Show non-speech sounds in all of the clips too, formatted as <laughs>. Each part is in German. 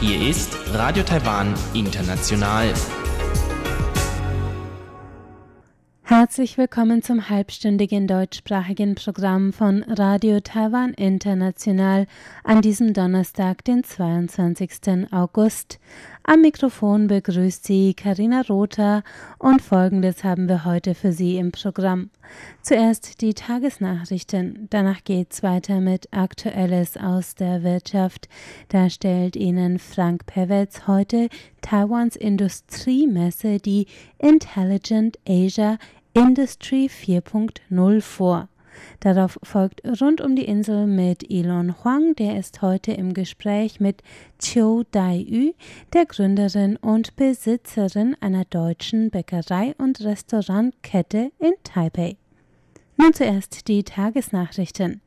Hier ist Radio Taiwan International. Herzlich willkommen zum halbstündigen deutschsprachigen Programm von Radio Taiwan International an diesem Donnerstag, den 22. August. Am Mikrofon begrüßt Sie Karina Rother und folgendes haben wir heute für Sie im Programm. Zuerst die Tagesnachrichten, danach geht's weiter mit Aktuelles aus der Wirtschaft. Da stellt Ihnen Frank Pewetz heute Taiwans Industriemesse, die Intelligent Asia Industry 4.0 vor. Darauf folgt Rund um die Insel mit Elon Huang, der ist heute im Gespräch mit Chiu Dai-yu, der Gründerin und Besitzerin einer deutschen Bäckerei- und Restaurantkette in Taipei. Nun zuerst die Tagesnachrichten.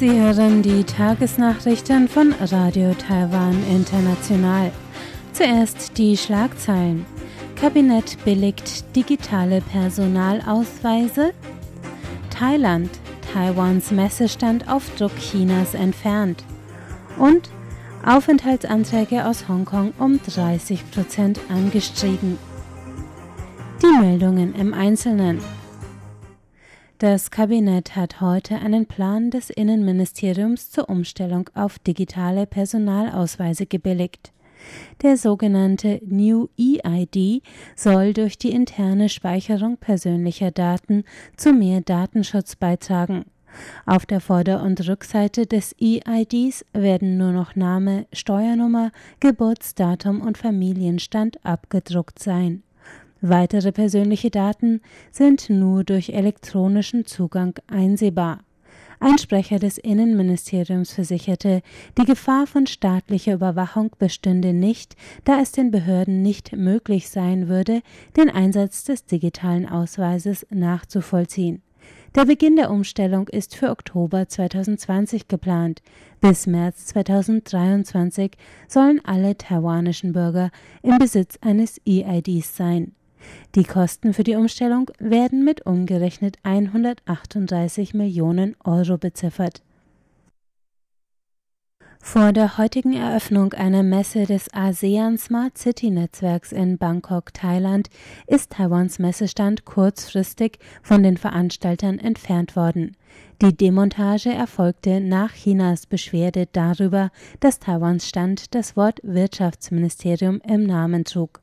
Sie hören die Tagesnachrichten von Radio Taiwan International. Zuerst die Schlagzeilen. Kabinett billigt digitale Personalausweise. Thailand. Taiwans Messestand auf Druck Chinas entfernt. Und Aufenthaltsanträge aus Hongkong um 30 Prozent angestiegen. Die Meldungen im Einzelnen. Das Kabinett hat heute einen Plan des Innenministeriums zur Umstellung auf digitale Personalausweise gebilligt. Der sogenannte New EID soll durch die interne Speicherung persönlicher Daten zu mehr Datenschutz beitragen. Auf der Vorder- und Rückseite des EIDs werden nur noch Name, Steuernummer, Geburtsdatum und Familienstand abgedruckt sein. Weitere persönliche Daten sind nur durch elektronischen Zugang einsehbar. Ein Sprecher des Innenministeriums versicherte, die Gefahr von staatlicher Überwachung bestünde nicht, da es den Behörden nicht möglich sein würde, den Einsatz des digitalen Ausweises nachzuvollziehen. Der Beginn der Umstellung ist für Oktober 2020 geplant. Bis März 2023 sollen alle taiwanischen Bürger im Besitz eines EIDs sein. Die Kosten für die Umstellung werden mit umgerechnet 138 Millionen Euro beziffert. Vor der heutigen Eröffnung einer Messe des ASEAN Smart City Netzwerks in Bangkok, Thailand, ist Taiwans Messestand kurzfristig von den Veranstaltern entfernt worden. Die Demontage erfolgte nach Chinas Beschwerde darüber, dass Taiwans Stand das Wort Wirtschaftsministerium im Namen trug.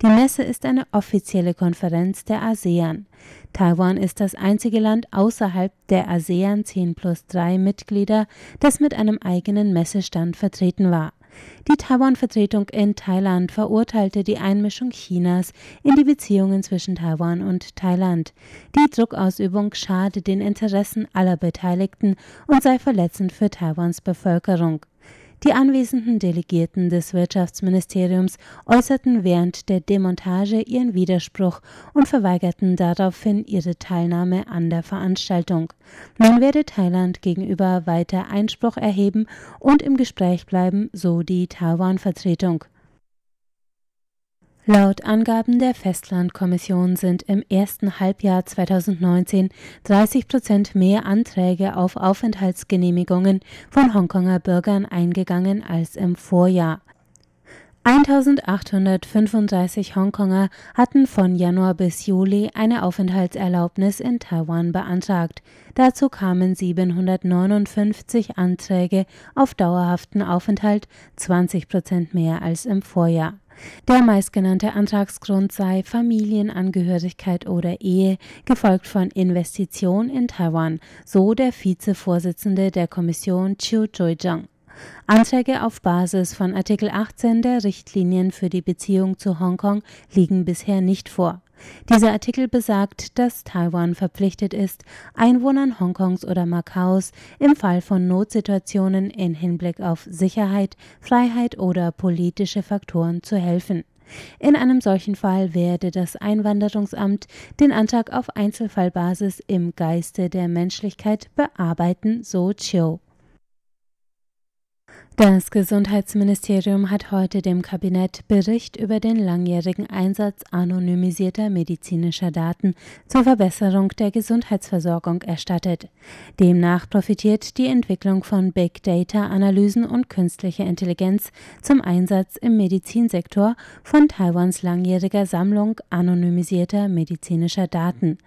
Die Messe ist eine offizielle Konferenz der ASEAN. Taiwan ist das einzige Land außerhalb der ASEAN 10 plus 3 Mitglieder, das mit einem eigenen Messestand vertreten war. Die Taiwan-Vertretung in Thailand verurteilte die Einmischung Chinas in die Beziehungen zwischen Taiwan und Thailand. Die Druckausübung schade den Interessen aller Beteiligten und sei verletzend für Taiwans Bevölkerung. Die anwesenden Delegierten des Wirtschaftsministeriums äußerten während der Demontage ihren Widerspruch und verweigerten daraufhin ihre Teilnahme an der Veranstaltung. Man werde Thailand gegenüber weiter Einspruch erheben und im Gespräch bleiben, so die Taiwan-Vertretung. Laut Angaben der Festlandkommission sind im ersten Halbjahr 2019 30 Prozent mehr Anträge auf Aufenthaltsgenehmigungen von Hongkonger Bürgern eingegangen als im Vorjahr. 1835 Hongkonger hatten von Januar bis Juli eine Aufenthaltserlaubnis in Taiwan beantragt. Dazu kamen 759 Anträge auf dauerhaften Aufenthalt, 20 Prozent mehr als im Vorjahr. Der meistgenannte Antragsgrund sei Familienangehörigkeit oder Ehe, gefolgt von Investition in Taiwan, so der Vizevorsitzende der Kommission Chiu Joijang. Anträge auf Basis von Artikel 18 der Richtlinien für die Beziehung zu Hongkong liegen bisher nicht vor. Dieser Artikel besagt, dass Taiwan verpflichtet ist, Einwohnern Hongkongs oder Makaos im Fall von Notsituationen in Hinblick auf Sicherheit, Freiheit oder politische Faktoren zu helfen. In einem solchen Fall werde das Einwanderungsamt den Antrag auf Einzelfallbasis im Geiste der Menschlichkeit bearbeiten, so Chiu. Das Gesundheitsministerium hat heute dem Kabinett Bericht über den langjährigen Einsatz anonymisierter medizinischer Daten zur Verbesserung der Gesundheitsversorgung erstattet. Demnach profitiert die Entwicklung von Big Data Analysen und künstlicher Intelligenz zum Einsatz im Medizinsektor von Taiwans langjähriger Sammlung anonymisierter medizinischer Daten.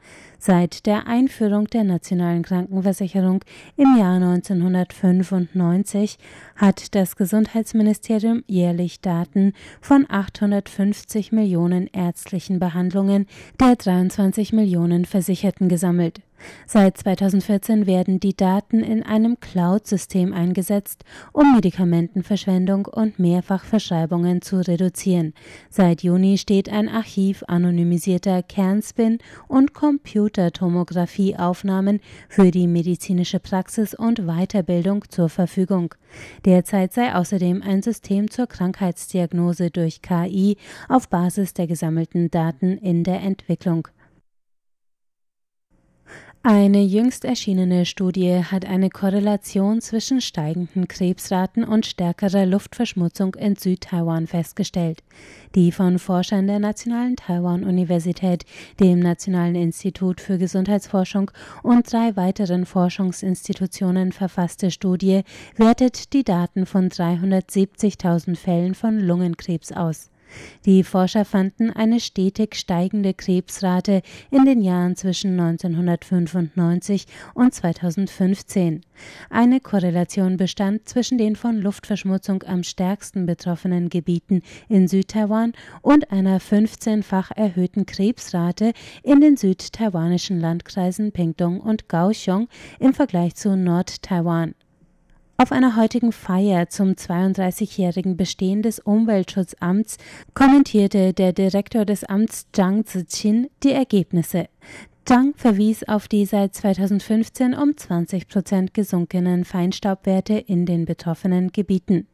Seit der Einführung der nationalen Krankenversicherung im Jahr 1995 hat das Gesundheitsministerium jährlich Daten von 850 Millionen ärztlichen Behandlungen der 23 Millionen Versicherten gesammelt. Seit 2014 werden die Daten in einem Cloud-System eingesetzt, um Medikamentenverschwendung und Mehrfachverschreibungen zu reduzieren. Seit Juni steht ein Archiv anonymisierter Kernspin- und Computertomographieaufnahmen für die medizinische Praxis und Weiterbildung zur Verfügung. Derzeit sei außerdem ein System zur Krankheitsdiagnose durch KI auf Basis der gesammelten Daten in der Entwicklung. Eine jüngst erschienene Studie hat eine Korrelation zwischen steigenden Krebsraten und stärkerer Luftverschmutzung in Südtaiwan festgestellt. Die von Forschern der Nationalen Taiwan-Universität, dem Nationalen Institut für Gesundheitsforschung und drei weiteren Forschungsinstitutionen verfasste Studie wertet die Daten von 370.000 Fällen von Lungenkrebs aus. Die Forscher fanden eine stetig steigende Krebsrate in den Jahren zwischen 1995 und 2015. Eine Korrelation bestand zwischen den von Luftverschmutzung am stärksten betroffenen Gebieten in Südtaiwan und einer 15-fach erhöhten Krebsrate in den südtaiwanischen Landkreisen Pingtung und Kaohsiung im Vergleich zu Nordtaiwan. Auf einer heutigen Feier zum 32-jährigen Bestehen des Umweltschutzamts kommentierte der Direktor des Amts Zhang Ziqin die Ergebnisse. Zhang verwies auf die seit 2015 um 20 Prozent gesunkenen Feinstaubwerte in den betroffenen Gebieten.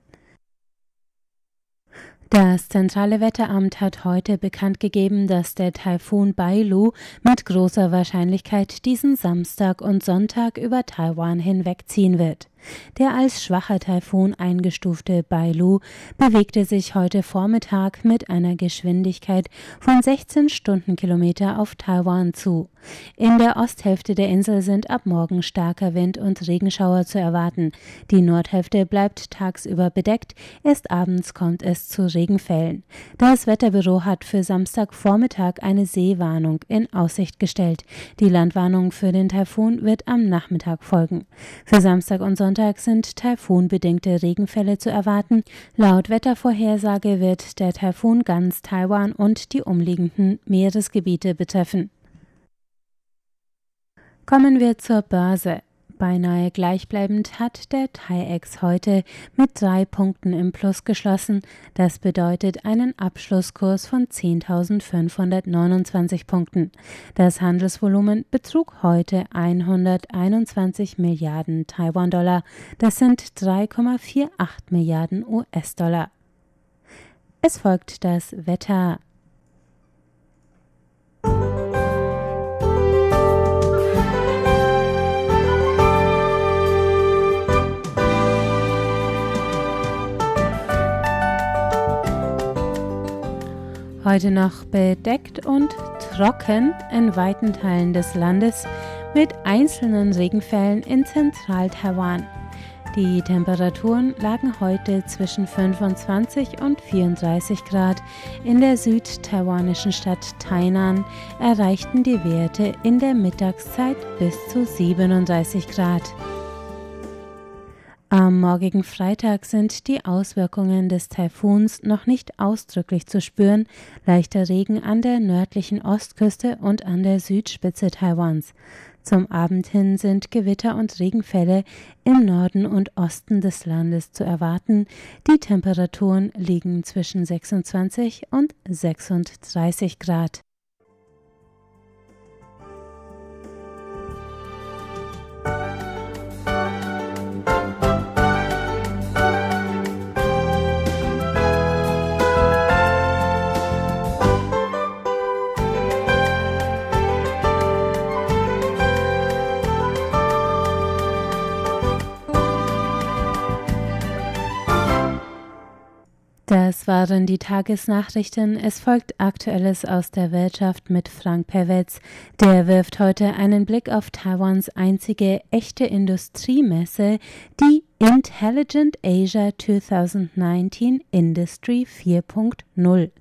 Das zentrale Wetteramt hat heute bekannt gegeben, dass der Taifun Bailu mit großer Wahrscheinlichkeit diesen Samstag und Sonntag über Taiwan hinwegziehen wird. Der als schwacher Taifun eingestufte Bailu bewegte sich heute Vormittag mit einer Geschwindigkeit von 16 Stundenkilometer auf Taiwan zu. In der Osthälfte der Insel sind ab morgen starker Wind und Regenschauer zu erwarten. Die Nordhälfte bleibt tagsüber bedeckt, erst abends kommt es zu Regenfällen. Das Wetterbüro hat für Samstagvormittag eine Seewarnung in Aussicht gestellt. Die Landwarnung für den Taifun wird am Nachmittag folgen. Für Samstag und Sonntag Sonntag sind taifunbedingte Regenfälle zu erwarten. Laut Wettervorhersage wird der Taifun ganz Taiwan und die umliegenden Meeresgebiete betreffen. Kommen wir zur Börse. Beinahe gleichbleibend hat der TAIEX heute mit drei Punkten im Plus geschlossen. Das bedeutet einen Abschlusskurs von 10.529 Punkten. Das Handelsvolumen betrug heute 121 Milliarden Taiwan-Dollar. Das sind 3,48 Milliarden US-Dollar. Es folgt das Wetter. Heute noch bedeckt und trocken in weiten Teilen des Landes mit einzelnen Regenfällen in Zentral-Taiwan. Die Temperaturen lagen heute zwischen 25 und 34 Grad. In der südtaiwanischen Stadt Tainan erreichten die Werte in der Mittagszeit bis zu 37 Grad. Am morgigen Freitag sind die Auswirkungen des Taifuns noch nicht ausdrücklich zu spüren. Leichter Regen an der nördlichen Ostküste und an der Südspitze Taiwans. Zum Abend hin sind Gewitter und Regenfälle im Norden und Osten des Landes zu erwarten. Die Temperaturen liegen zwischen 26 und 36 Grad. Das waren die Tagesnachrichten. Es folgt Aktuelles aus der Wirtschaft mit Frank Pewetz. Der wirft heute einen Blick auf Taiwans einzige echte Industriemesse, die Intelligent Asia 2019 Industry 4.0.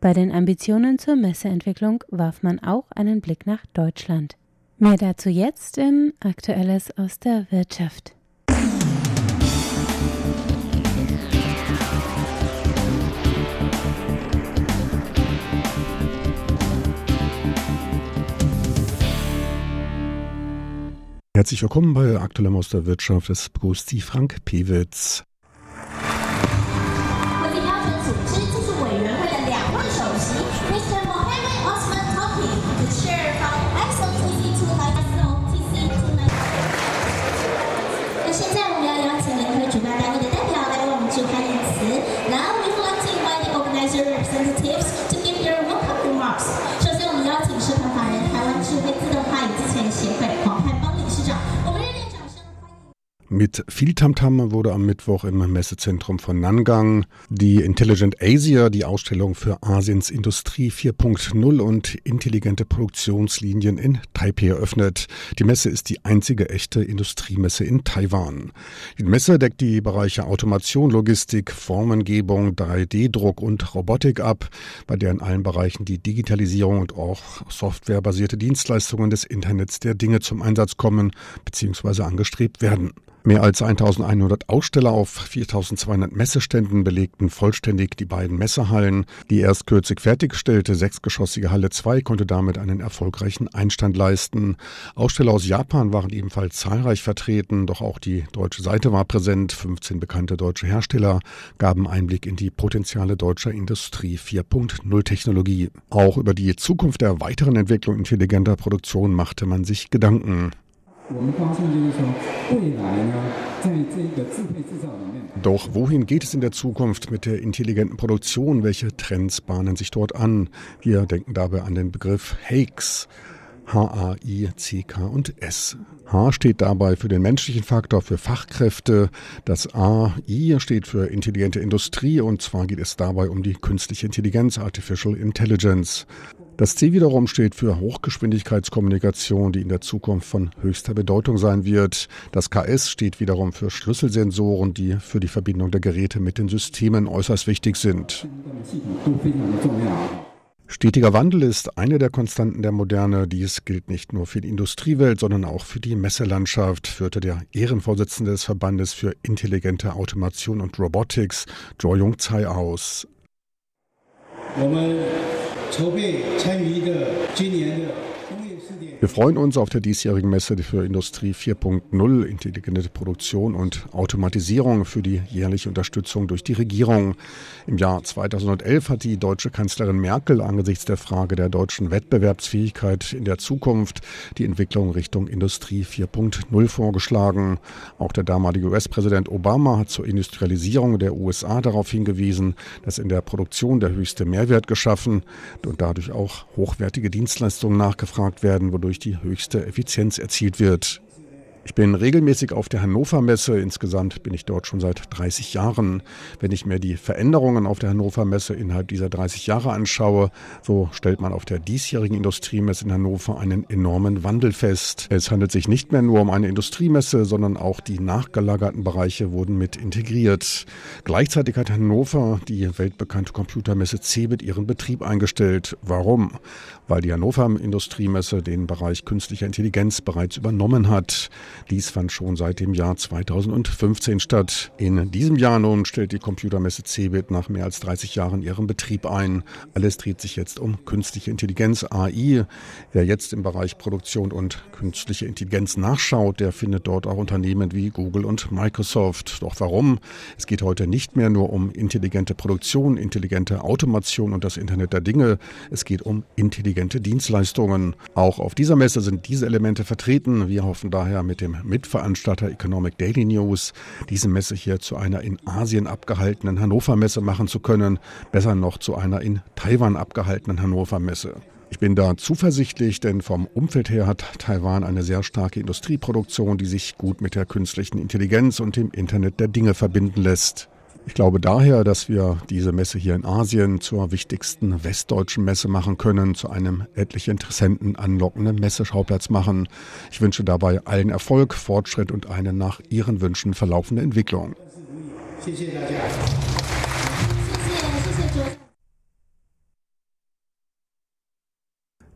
Bei den Ambitionen zur Messeentwicklung warf man auch einen Blick nach Deutschland. Mehr dazu jetzt in Aktuelles aus der Wirtschaft. Herzlich willkommen bei Aktuellem aus der Wirtschaft. Es begrüßt Sie Frank Pewitz. Mit viel Tamtam wurde am Mittwoch im Messezentrum von Nangang die Intelligent Asia, die Ausstellung für Asiens Industrie 4.0 und intelligente Produktionslinien in Taipei eröffnet. Die Messe ist die einzige echte Industriemesse in Taiwan. Die Messe deckt die Bereiche Automation, Logistik, Formengebung, 3D-Druck und Robotik ab, bei der in allen Bereichen die Digitalisierung und auch softwarebasierte Dienstleistungen des Internets der Dinge zum Einsatz kommen bzw. angestrebt werden. Mehr als 1100 Aussteller auf 4200 Messeständen belegten vollständig die beiden Messehallen. Die erst kürzlich fertiggestellte sechsgeschossige Halle 2 konnte damit einen erfolgreichen Einstand leisten. Aussteller aus Japan waren ebenfalls zahlreich vertreten, doch auch die deutsche Seite war präsent. 15 bekannte deutsche Hersteller gaben Einblick in die Potenziale deutscher Industrie 4.0 Technologie. Auch über die Zukunft der weiteren Entwicklung intelligenter Produktion machte man sich Gedanken. Doch wohin geht es in der Zukunft mit der intelligenten Produktion? Welche Trends bahnen sich dort an? Wir denken dabei an den Begriff HAICS. H-A-I-C-K und S. H steht dabei für den menschlichen Faktor, für Fachkräfte. Das A, I steht für intelligente Industrie und zwar geht es dabei um die künstliche Intelligenz, Artificial Intelligence. Das C wiederum steht für Hochgeschwindigkeitskommunikation, die in der Zukunft von höchster Bedeutung sein wird. Das KS steht wiederum für Schlüsselsensoren, die für die Verbindung der Geräte mit den Systemen äußerst wichtig sind. Stetiger Wandel ist eine der Konstanten der Moderne. Dies gilt nicht nur für die Industriewelt, sondern auch für die Messelandschaft, führte der Ehrenvorsitzende des Verbandes für intelligente Automation und Robotics, Jo Jung Tsai, aus. 我们筹备参与一个今年的 wir freuen uns auf der diesjährigen Messe für Industrie 4.0, intelligente Produktion und Automatisierung für die jährliche Unterstützung durch die Regierung. Im Jahr 2011 hat die deutsche Kanzlerin Merkel angesichts der Frage der deutschen Wettbewerbsfähigkeit in der Zukunft die Entwicklung Richtung Industrie 4.0 vorgeschlagen. Auch der damalige US-Präsident Obama hat zur Industrialisierung der USA darauf hingewiesen, dass in der Produktion der höchste Mehrwert geschaffen und dadurch auch hochwertige Dienstleistungen nachgefragt werden, wodurch wodurch die höchste Effizienz erzielt wird. Ich bin regelmäßig auf der Hannover Messe. Insgesamt bin ich dort schon seit 30 Jahren. Wenn ich mir die Veränderungen auf der Hannover Messe innerhalb dieser 30 Jahre anschaue, so stellt man auf der diesjährigen Industriemesse in Hannover einen enormen Wandel fest. Es handelt sich nicht mehr nur um eine Industriemesse, sondern auch die nachgelagerten Bereiche wurden mit integriert. Gleichzeitig hat Hannover die weltbekannte Computermesse CeBIT ihren Betrieb eingestellt. Warum? Weil die Hannover Industriemesse den Bereich künstlicher Intelligenz bereits übernommen hat. Dies fand schon seit dem Jahr 2015 statt. In diesem Jahr nun stellt die Computermesse CeBIT nach mehr als 30 Jahren ihren Betrieb ein. Alles dreht sich jetzt um künstliche Intelligenz, AI. Wer jetzt im Bereich Produktion und künstliche Intelligenz nachschaut, der findet dort auch Unternehmen wie Google und Microsoft. Doch warum? Es geht heute nicht mehr nur um intelligente Produktion, intelligente Automation und das Internet der Dinge. Es geht um intelligente Dienstleistungen. Auch auf dieser Messe sind diese Elemente vertreten. Wir hoffen daher mit dem Mitveranstalter Economic Daily News, diese Messe hier zu einer in Asien abgehaltenen Hannover Messe machen zu können, besser noch zu einer in Taiwan abgehaltenen Hannover Messe. Ich bin da zuversichtlich, denn vom Umfeld her hat Taiwan eine sehr starke Industrieproduktion, die sich gut mit der künstlichen Intelligenz und dem Internet der Dinge verbinden lässt. Ich glaube daher, dass wir diese Messe hier in Asien zur wichtigsten westdeutschen Messe machen können, zu einem etliche Interessenten anlockenden Messeschauplatz machen. Ich wünsche dabei allen Erfolg, Fortschritt und eine nach Ihren Wünschen verlaufende Entwicklung.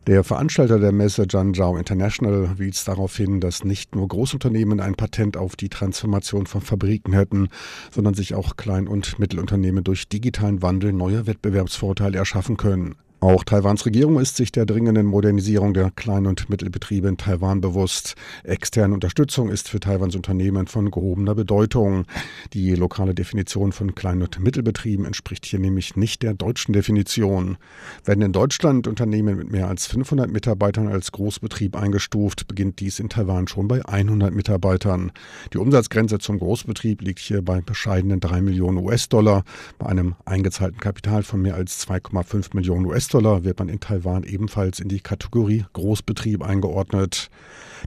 Der Veranstalter der Messe Zhangzhou International wies darauf hin, dass nicht nur Großunternehmen ein Patent auf die Transformation von Fabriken hätten, sondern sich auch Klein- und Mittelunternehmen durch digitalen Wandel neue Wettbewerbsvorteile erschaffen können. Auch Taiwans Regierung ist sich der dringenden Modernisierung der Klein- und Mittelbetriebe in Taiwan bewusst. Externe Unterstützung ist für Taiwans Unternehmen von gehobener Bedeutung. Die lokale Definition von Klein- und Mittelbetrieben entspricht hier nämlich nicht der deutschen Definition. Werden in Deutschland Unternehmen mit mehr als 500 Mitarbeitern als Großbetrieb eingestuft, beginnt dies in Taiwan schon bei 100 Mitarbeitern. Die Umsatzgrenze zum Großbetrieb liegt hier bei bescheidenen 3 Millionen US-Dollar, bei einem eingezahlten Kapital von mehr als 2,5 Millionen US-Dollar. US-Dollar wird man in Taiwan ebenfalls in die Kategorie Großbetrieb eingeordnet.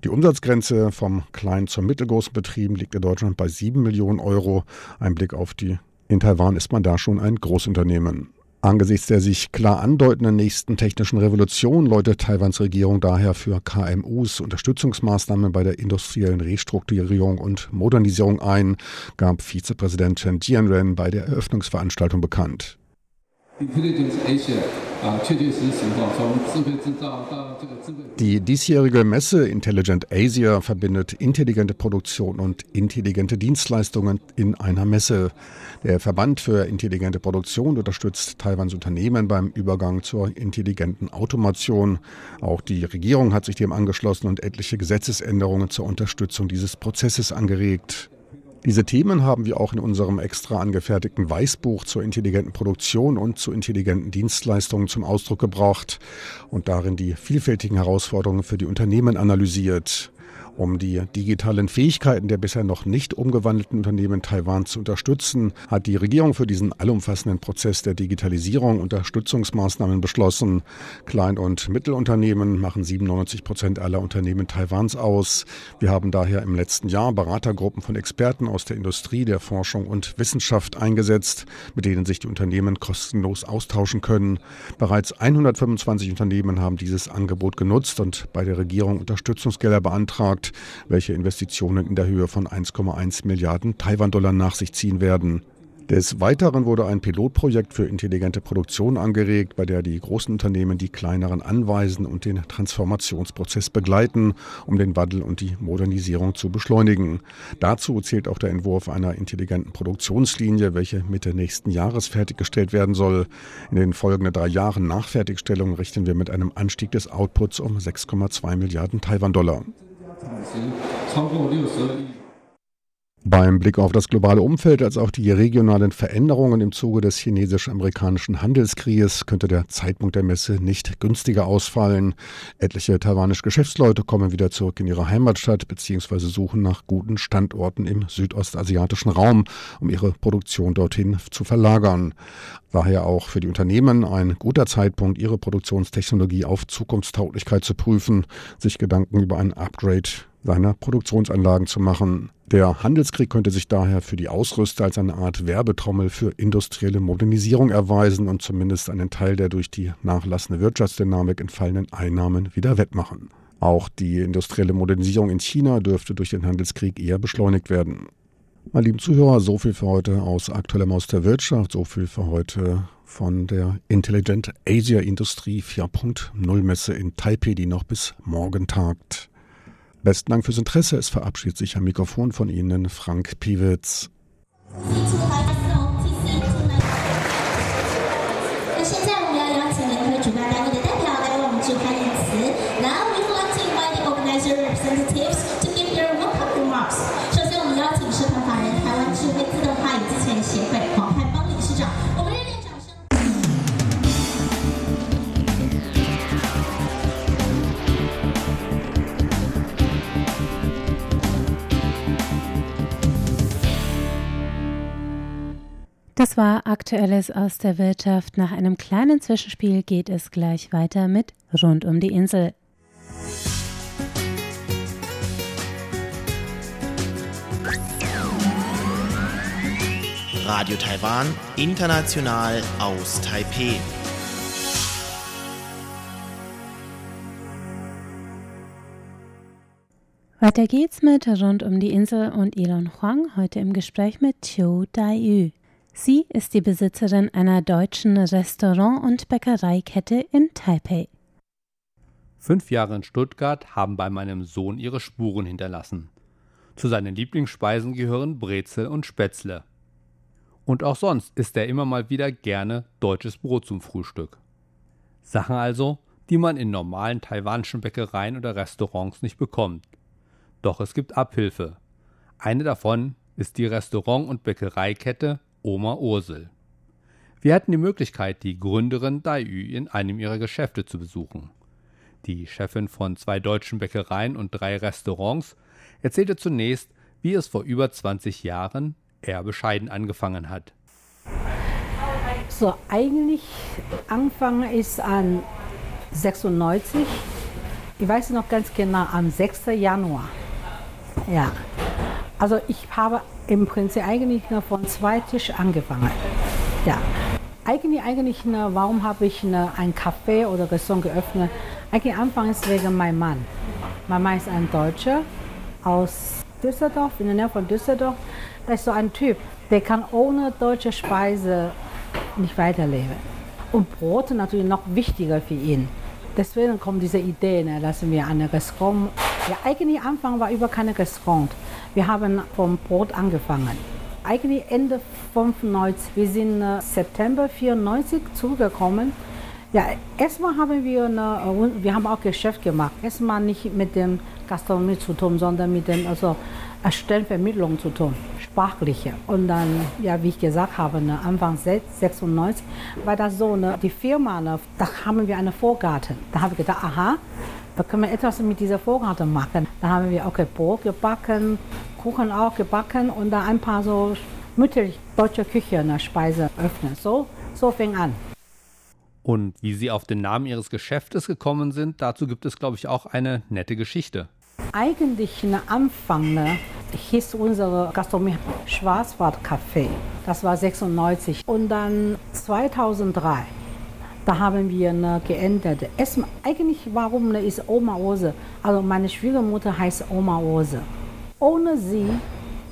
Die Umsatzgrenze vom kleinen zum mittelgroßen Betrieben liegt in Deutschland bei 7 Millionen Euro. Ein Blick auf die in Taiwan ist man da schon ein Großunternehmen. Angesichts der sich klar andeutenden nächsten technischen Revolution läutet Taiwans Regierung daher für KMUs Unterstützungsmaßnahmen bei der industriellen Restrukturierung und Modernisierung ein, gab Vizepräsident Chen Jianren bei der Eröffnungsveranstaltung bekannt. Die diesjährige Messe Intelligent Asia verbindet intelligente Produktion und intelligente Dienstleistungen in einer Messe. Der Verband für intelligente Produktion unterstützt Taiwans Unternehmen beim Übergang zur intelligenten Automation. Auch die Regierung hat sich dem angeschlossen und etliche Gesetzesänderungen zur Unterstützung dieses Prozesses angeregt. Diese Themen haben wir auch in unserem extra angefertigten Weißbuch zur intelligenten Produktion und zu intelligenten Dienstleistungen zum Ausdruck gebracht und darin die vielfältigen Herausforderungen für die Unternehmen analysiert. Um die digitalen Fähigkeiten der bisher noch nicht umgewandelten Unternehmen Taiwan zu unterstützen, hat die Regierung für diesen allumfassenden Prozess der Digitalisierung Unterstützungsmaßnahmen beschlossen. Klein- und Mittelunternehmen machen 97 Prozent aller Unternehmen Taiwans aus. Wir haben daher im letzten Jahr Beratergruppen von Experten aus der Industrie, der Forschung und Wissenschaft eingesetzt, mit denen sich die Unternehmen kostenlos austauschen können. Bereits 125 Unternehmen haben dieses Angebot genutzt und bei der Regierung Unterstützungsgelder beantragt welche Investitionen in der Höhe von 1,1 Milliarden Taiwan-Dollar nach sich ziehen werden. Des Weiteren wurde ein Pilotprojekt für intelligente Produktion angeregt, bei der die großen Unternehmen die kleineren anweisen und den Transformationsprozess begleiten, um den Wandel und die Modernisierung zu beschleunigen. Dazu zählt auch der Entwurf einer intelligenten Produktionslinie, welche Mitte nächsten Jahres fertiggestellt werden soll. In den folgenden drei Jahren nach Fertigstellung rechnen wir mit einem Anstieg des Outputs um 6,2 Milliarden Taiwan-Dollar. 产值超过六十二亿 Beim Blick auf das globale Umfeld als auch die regionalen Veränderungen im Zuge des chinesisch-amerikanischen Handelskrieges könnte der Zeitpunkt der Messe nicht günstiger ausfallen. Etliche taiwanische Geschäftsleute kommen wieder zurück in ihre Heimatstadt bzw. suchen nach guten Standorten im südostasiatischen Raum, um ihre Produktion dorthin zu verlagern. Daher auch für die Unternehmen ein guter Zeitpunkt, ihre Produktionstechnologie auf Zukunftstauglichkeit zu prüfen, sich Gedanken über ein Upgrade seiner Produktionsanlagen zu machen. Der Handelskrieg könnte sich daher für die Ausrüster als eine Art Werbetrommel für industrielle Modernisierung erweisen und zumindest einen Teil der durch die nachlassende Wirtschaftsdynamik entfallenen Einnahmen wieder wettmachen. Auch die industrielle Modernisierung in China dürfte durch den Handelskrieg eher beschleunigt werden. Meine lieben Zuhörer, so viel für heute aus aktuellem aus der Wirtschaft, so viel für heute von der Intelligent Asia Industrie 4.0 Messe in Taipei, die noch bis morgen tagt. Besten Dank fürs Interesse. Es verabschiedet sich am Mikrofon von Ihnen Frank Piewitz. Das war Aktuelles aus der Wirtschaft. Nach einem kleinen Zwischenspiel geht es gleich weiter mit Rund um die Insel. Radio Taiwan, international aus Taipeh. Weiter geht's mit Rund um die Insel und Elon Huang, heute im Gespräch mit Qiu Dai-Yu. Sie ist die Besitzerin einer deutschen Restaurant- und Bäckereikette in Taipei. Fünf Jahre in Stuttgart haben bei meinem Sohn ihre Spuren hinterlassen. Zu seinen Lieblingsspeisen gehören Brezel und Spätzle. Und auch sonst isst er immer mal wieder gerne deutsches Brot zum Frühstück. Sachen also, die man in normalen taiwanischen Bäckereien oder Restaurants nicht bekommt. Doch es gibt Abhilfe. Eine davon ist die Restaurant- und Bäckereikette Oma Ursel. Wir hatten die Möglichkeit, die Gründerin Dai Yu in einem ihrer Geschäfte zu besuchen. Die Chefin von zwei deutschen Bäckereien und drei Restaurants erzählte zunächst, wie es vor über 20 Jahren eher bescheiden angefangen hat. So, eigentlich angefangen ist an 96. Ich weiß noch ganz genau, am 6. Januar. Ja. Also ich habe im Prinzip eigentlich nur von zwei Tisch angefangen. Ja. Eigentlich, eigentlich, ne, warum habe ich ne, ein Café oder Restaurant geöffnet? Eigentlich anfangs wegen meinem Mann. Mein Mann ist ein Deutscher aus Düsseldorf, in der Nähe von Düsseldorf. Das ist so ein Typ, der kann ohne deutsche Speise nicht weiterleben. Und Brot natürlich noch wichtiger für ihn. Deswegen kommt diese Idee, ne, dass wir ein Restaurant. Ja, eigentlich Anfang war über keine Restaurant. Wir haben vom Brot angefangen. Eigentlich Ende 95. Wir sind äh, September 94 zurückgekommen. Ja, erstmal haben wir, eine, wir haben auch Geschäft gemacht. Erstmal nicht mit dem Gastronomie zu tun, sondern mit dem also Stellenvermittlung zu tun, sprachliche. Und dann, ja, wie ich gesagt habe, ne, Anfang 96 war das so, ne, die Firma, ne, da haben wir einen Vorgarten. Da habe ich gedacht, aha, da können wir etwas mit dieser Vorgarten machen. Da haben wir auch Brot gebacken, Kuchen auch gebacken und da ein paar so mütterlich deutsche Küche, ne, Speise öffnen. So, so fing an. Und wie Sie auf den Namen Ihres Geschäftes gekommen sind, dazu gibt es, glaube ich, auch eine nette Geschichte. Eigentlich am Anfang ne, hieß unsere Gastronomie Schwarzwaldcafé. Das war 96. Und dann 2003, da haben wir ne, geändert. Erstmal, eigentlich, warum ne, ist Oma Ose? Also meine Schwiegermutter heißt Oma Ose. Ohne sie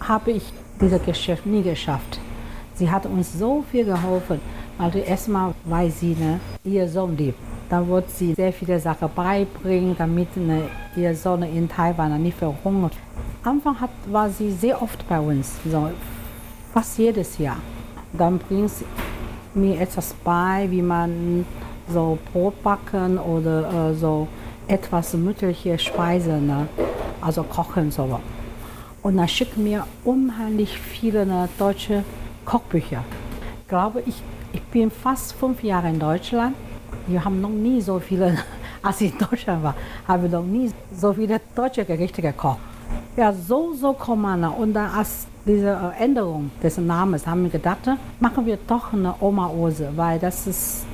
habe ich dieses Geschäft nie geschafft. Sie hat uns so viel geholfen. Also erstmal, weil sie ne, ihr Sohn liebt. Dann wird sie sehr viele Sachen beibringen, damit ne, ihr Sohn in Taiwan nicht verhungert. Anfang hat, war sie sehr oft bei uns, so, fast jedes Jahr. Dann bringt sie mir etwas bei, wie man so Brot backen oder äh, so etwas mütterliche Speisen, ne? also kochen so. Und dann schickt mir unheimlich viele ne, deutsche Kochbücher. Ich glaube, ich, ich bin fast fünf Jahre in Deutschland. Wir haben noch nie so viele, <laughs> als ich in Deutschland war, habe ich noch nie so viele deutsche Gerichte gekocht. Ja, so, so kommt man. Und dann als diese Änderung des Namens haben wir gedacht, machen wir doch eine Oma Ose, weil das ist,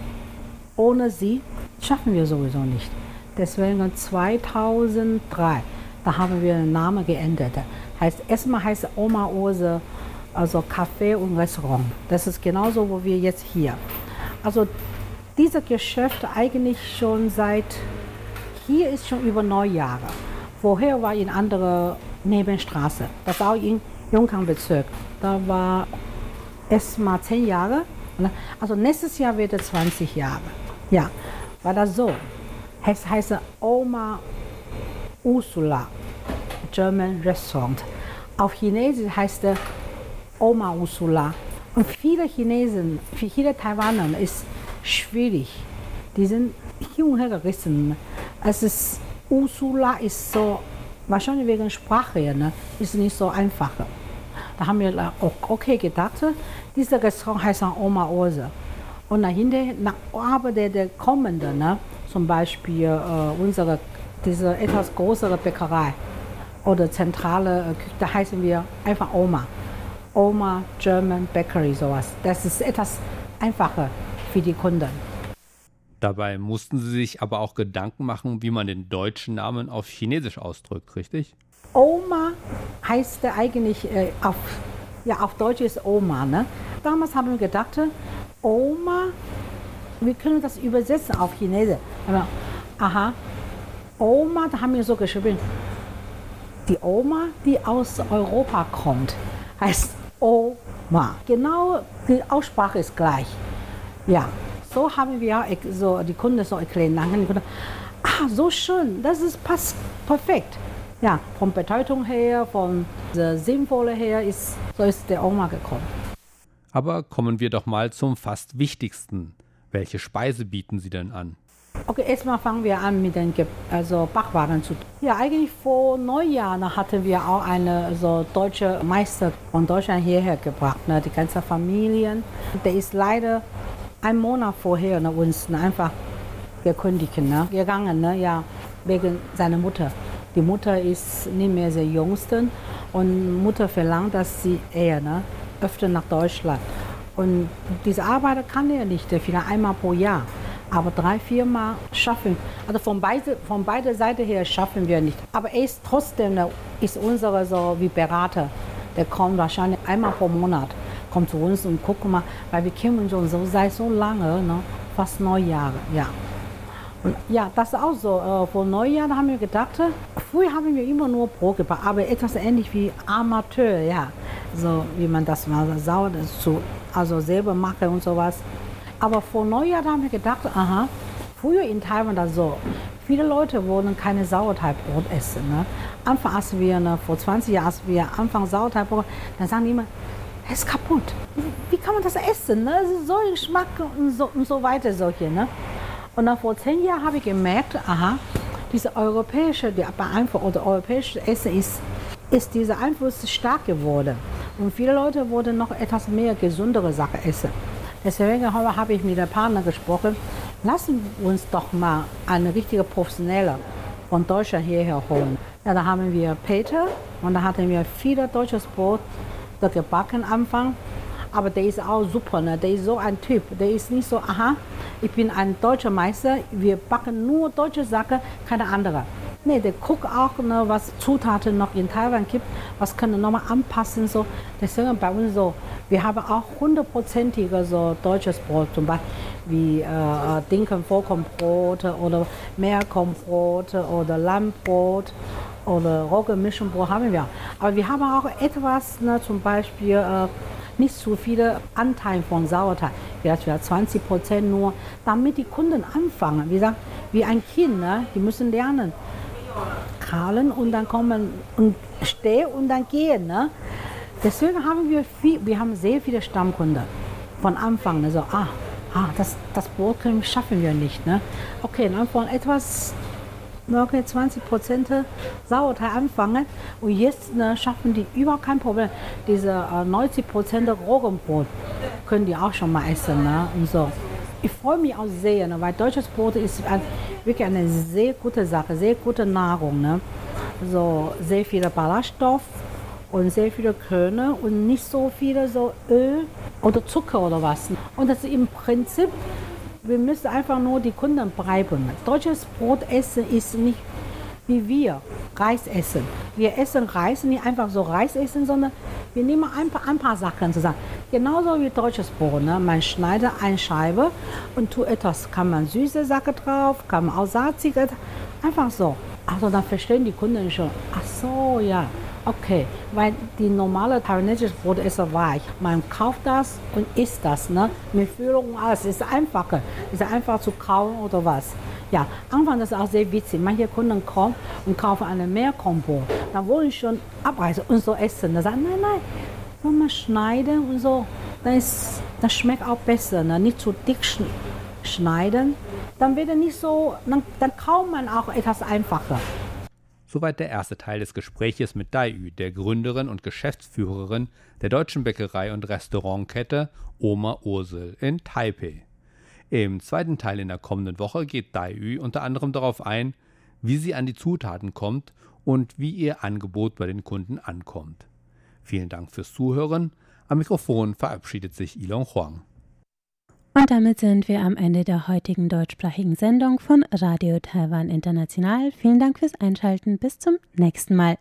ohne sie schaffen wir sowieso nicht. Deswegen 2003, da haben wir den Namen geändert. Heißt, erstmal heißt Oma Ose, also Café und Restaurant. Das ist genauso, wo wir jetzt hier. Also dieses Geschäft eigentlich schon seit, hier ist schon über neun Jahre. Vorher war in andere Nebenstraße, das auch in Jungkang-Bezirk. Da war erst mal zehn Jahre. Also nächstes Jahr wird es 20 Jahre. Ja, war das so. Es heißt Oma Ursula German Restaurant. Auf Chinesisch heißt es Oma Ursula. Und viele Chinesen, für viele Taiwaner ist schwierig. Die sind hin und her gerissen. Es ist, Ursula ist so, wahrscheinlich wegen Sprache, ne, ist nicht so einfach. Da haben wir okay gedacht, dieser Restaurant heißt Oma Ose. Und dahinter, nach, aber der, der kommende, ne, zum Beispiel äh, unsere, diese etwas größere Bäckerei oder zentrale äh, Küche, da heißen wir einfach Oma. Oma German Bakery, sowas. Das ist etwas einfacher für die Kunden. Dabei mussten Sie sich aber auch Gedanken machen, wie man den deutschen Namen auf Chinesisch ausdrückt, richtig? Oma heißt eigentlich äh, auf, ja, auf Deutsch ist Oma, ne? damals haben wir gedacht, Oma, wir können das übersetzen auf Chinesisch. Aber, aha, Oma, da haben wir so geschrieben, die Oma, die aus Europa kommt, heißt Oma. Genau, die Aussprache ist gleich. Ja, so haben wir so die Kunden so erklären. Dann die Kunden, ah, so schön, das ist passt perfekt. Ja, von Bedeutung her, von der Sinnvolle her, ist, so ist der Oma gekommen. Aber kommen wir doch mal zum fast Wichtigsten. Welche Speise bieten Sie denn an? Okay, erstmal fangen wir an mit den Ge also Backwaren zu. Ja, eigentlich vor Neujahr hatten wir auch eine so deutsche Meister von Deutschland hierher gebracht, ne, die ganze Familie. Der ist leider einen Monat vorher ne, uns ne, einfach gekündigt, ne, gegangen, ne, ja, wegen seiner Mutter. Die Mutter ist nicht mehr der Jüngste und Mutter verlangt, dass sie eher ne, öfter nach Deutschland. Und diese Arbeit kann er nicht, vielleicht einmal pro Jahr aber drei, vier Mal schaffen. Also von, beide, von beider Seite her schaffen wir nicht. Aber er ist trotzdem, ist unsere so wie Berater. Der kommt wahrscheinlich einmal pro Monat, kommt zu uns und guckt mal, weil wir kennen uns schon so seit so lange, ne? fast neun Jahre, ja. Und ja, das ist auch so. Äh, vor neun Jahren haben wir gedacht, früher haben wir immer nur Brot gebacken, aber etwas ähnlich wie Amateur, ja. So wie man das mal sauer, zu, also selber mache und sowas. Aber vor Neujahr haben wir gedacht, aha, früher in Taiwan das so. Viele Leute wollen keine Sauerteigbrot essen. Ne? Anfang, als wir, ne, vor 20 Jahren, als wir anfangen Sauerteigbrot, dann sagen die immer, es ist kaputt. Wie kann man das essen? Ne? Es ist so ein Geschmack und so, und so weiter. Solche, ne? Und dann vor zehn Jahren habe ich gemerkt, aha, diese europäische, die Beeinflussung oder europäische Essen ist, ist dieser Einfluss stark geworden. Und viele Leute wollen noch etwas mehr gesundere Sachen essen. Deswegen habe ich mit dem Partner gesprochen, lassen wir uns doch mal eine richtige Professionelle von Deutschland hierher holen. Ja, da haben wir Peter und da hatten wir viele deutsches Brot gebacken am Anfang. Aber der ist auch super, ne? der ist so ein Typ. Der ist nicht so, aha, ich bin ein deutscher Meister, wir backen nur deutsche Sachen, keine andere. Nee, der guckt auch, ne, was Zutaten noch in Taiwan gibt, was können wir nochmal anpassen. So. Deswegen bei uns so, wir haben auch hundertprozentige so deutsches Brot, zum Beispiel wie äh Dinkel-Vollkornbrot oder Meerkornbrot oder Lammbrot oder Roggenmischenbrot haben wir. Aber wir haben auch etwas, ne, zum Beispiel äh, nicht zu viele Anteile von Sauerteig, vielleicht 20 Prozent nur, damit die Kunden anfangen. Wie gesagt, wie ein Kind, ne, die müssen lernen krallen und dann kommen und stehen und dann gehen. Ne? Deswegen haben wir viel, wir haben sehr viele Stammkunden von Anfang. Also, ah, ah das, das Brot schaffen wir nicht. Ne? Okay, dann von etwas okay, 20 Prozent Sauerteig anfangen und jetzt ne, schaffen die überhaupt kein Problem. Diese äh, 90 Prozent Roggenbrot können die auch schon mal essen. Ne? Und so. Ich freue mich auch sehr, ne, weil deutsches Brot ist ein, wirklich eine sehr gute Sache, sehr gute Nahrung. Ne? So sehr viele Ballaststoff und sehr viele Körner und nicht so viele so Öl oder Zucker oder was. Und das ist im Prinzip, wir müssen einfach nur die Kunden bleiben. Deutsches Brot essen ist nicht wie wir Reis essen. Wir essen Reis, nicht einfach so Reis essen, sondern wir nehmen ein paar, ein paar Sachen zusammen. Genauso wie deutsches Brot. Ne? Man schneidet eine Scheibe und tut etwas. Kann man süße Sachen drauf, kann man auch salzige. Einfach so. Also dann verstehen die Kunden schon. Ach so, ja. Okay, weil die normale taiwanesische Brot ist weich. Man kauft das und isst das. Ne? Mit Füllung und alles. Ist einfacher. Ist einfach zu kauen oder was. Ja, Anfang ist auch sehr witzig. Manche Kunden kommen und kaufen eine Meerkombo. Dann wollen sie schon abreißen und so essen. Dann sagen, nein, nein, nur mal schneiden und so. Dann ist, das schmeckt auch besser. Ne? Nicht zu dick schneiden. Dann wird er nicht so, dann, dann kauft man auch etwas einfacher. Soweit der erste Teil des Gespräches mit Dai Yu, der Gründerin und Geschäftsführerin der deutschen Bäckerei- und Restaurantkette Oma Ursel in Taipei. Im zweiten Teil in der kommenden Woche geht Dai Yu unter anderem darauf ein, wie sie an die Zutaten kommt und wie ihr Angebot bei den Kunden ankommt. Vielen Dank fürs Zuhören. Am Mikrofon verabschiedet sich Ilon Huang. Und damit sind wir am Ende der heutigen deutschsprachigen Sendung von Radio Taiwan International. Vielen Dank fürs Einschalten. Bis zum nächsten Mal.